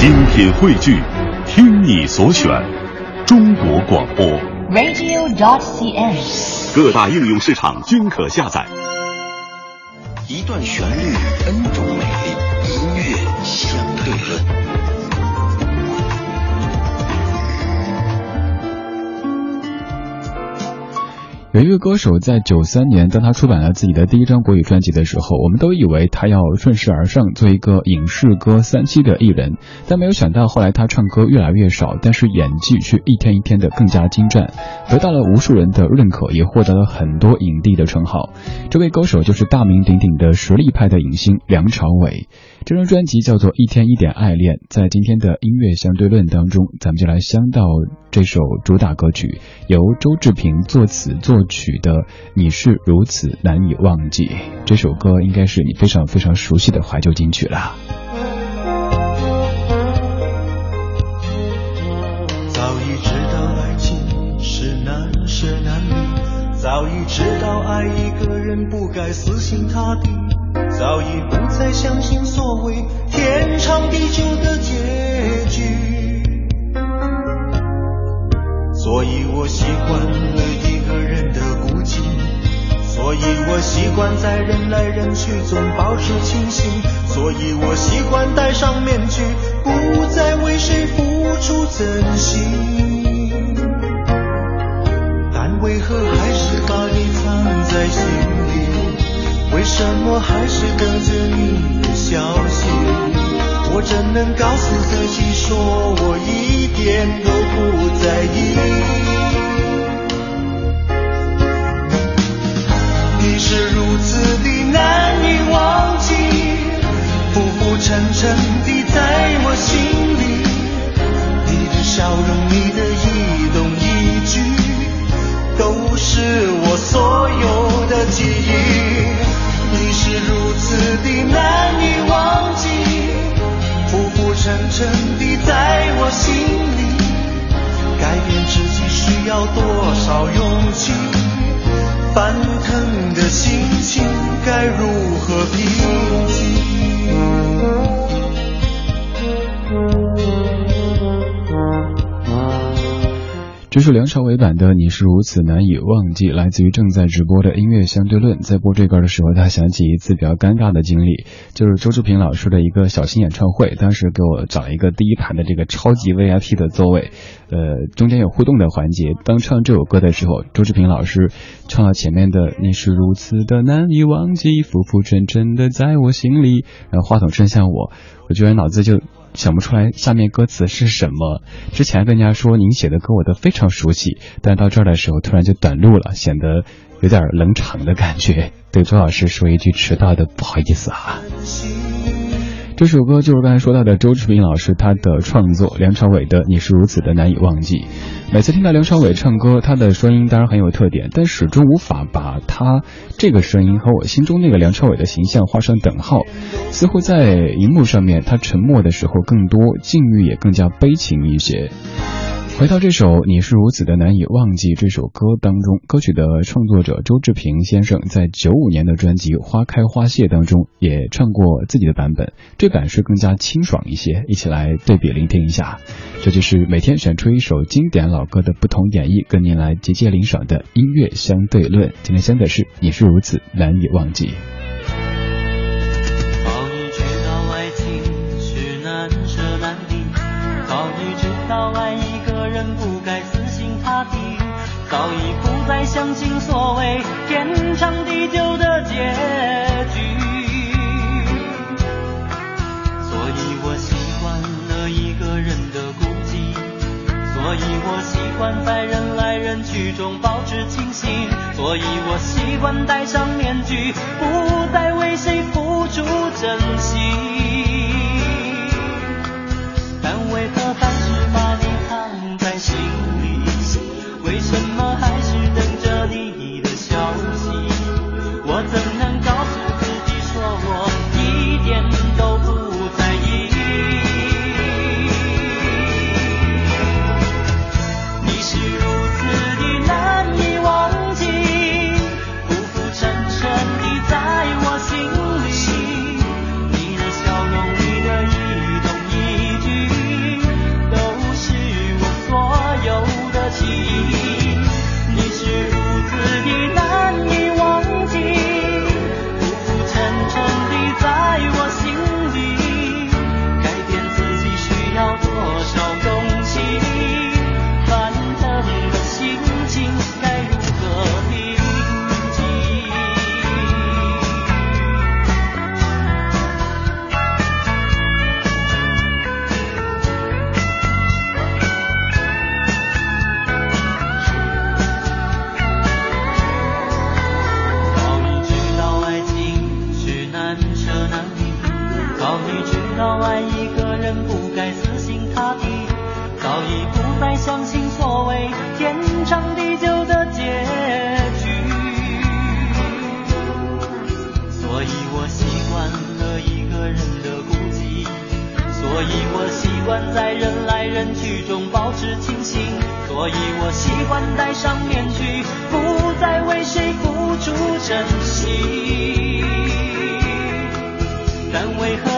精品汇聚，听你所选，中国广播。radio.cn。各大应用市场均可下载。一段旋律，N 种美丽，音乐相对有一个歌手在九三年，当他出版了自己的第一张国语专辑的时候，我们都以为他要顺势而上，做一个影视歌三栖的艺人，但没有想到后来他唱歌越来越少，但是演技却一天一天的更加精湛，得到了无数人的认可，也获得了很多影帝的称号。这位歌手就是大名鼎鼎的实力派的影星梁朝伟。这张专辑叫做《一天一点爱恋》，在今天的音乐相对论当中，咱们就来相到这首主打歌曲，由周志平作词作曲的《你是如此难以忘记》。这首歌应该是你非常非常熟悉的怀旧金曲了。早已知道爱情是难舍难离，早已知道爱一个人不该死心塌地。早已不再相信所谓天长地久的结习惯在人来人去中保持清醒，所以我习惯戴上面具，不再为谁付出真心。但为何还是把你藏在心里？为什么还是等着你的消息？我怎能告诉自己说我一点都不在意？浮这是梁朝伟版的《你是如此难以忘记》，来自于正在直播的音乐相对论。在播这歌的时候，他想起一次比较尴尬的经历，就是周志平老师的一个小型演唱会，当时给我找了一个第一排的这个超级 VIP 的座位，呃，中间有互动的环节。当唱这首歌的时候，周志平老师唱了前面的《你是如此的难以忘记》，浮浮沉沉的在我心里，然后话筒伸向我，我居然脑子就。想不出来下面歌词是什么。之前跟人家说您写的歌我都非常熟悉，但到这儿的时候突然就短路了，显得有点冷场的感觉。对周老师说一句迟到的不好意思啊。这首歌就是刚才说到的周志平老师他的创作，梁朝伟的《你是如此的难以忘记》。每次听到梁朝伟唱歌，他的声音当然很有特点，但始终无法把他这个声音和我心中那个梁朝伟的形象画上等号。似乎在荧幕上面，他沉默的时候更多，境遇也更加悲情一些。回到这首《你是如此的难以忘记》这首歌当中，歌曲的创作者周志平先生在九五年的专辑《花开花谢》当中也唱过自己的版本，这版是更加清爽一些，一起来对比聆听一下。这就是每天选出一首经典老歌的不同演绎，跟您来集结领赏的音乐相对论。今天相的是《你是如此难以忘记》。人不该死心塌地，早已不再相信所谓天长地久的结局。所以我习惯了一个人的孤寂，所以我习惯在人来人去中保持清醒，所以我习惯戴上面具，不再为谁我习惯了一个人的孤寂，所以我习惯在人来人去中保持清醒，所以我习惯戴上面具，不再为谁付出真心。但为何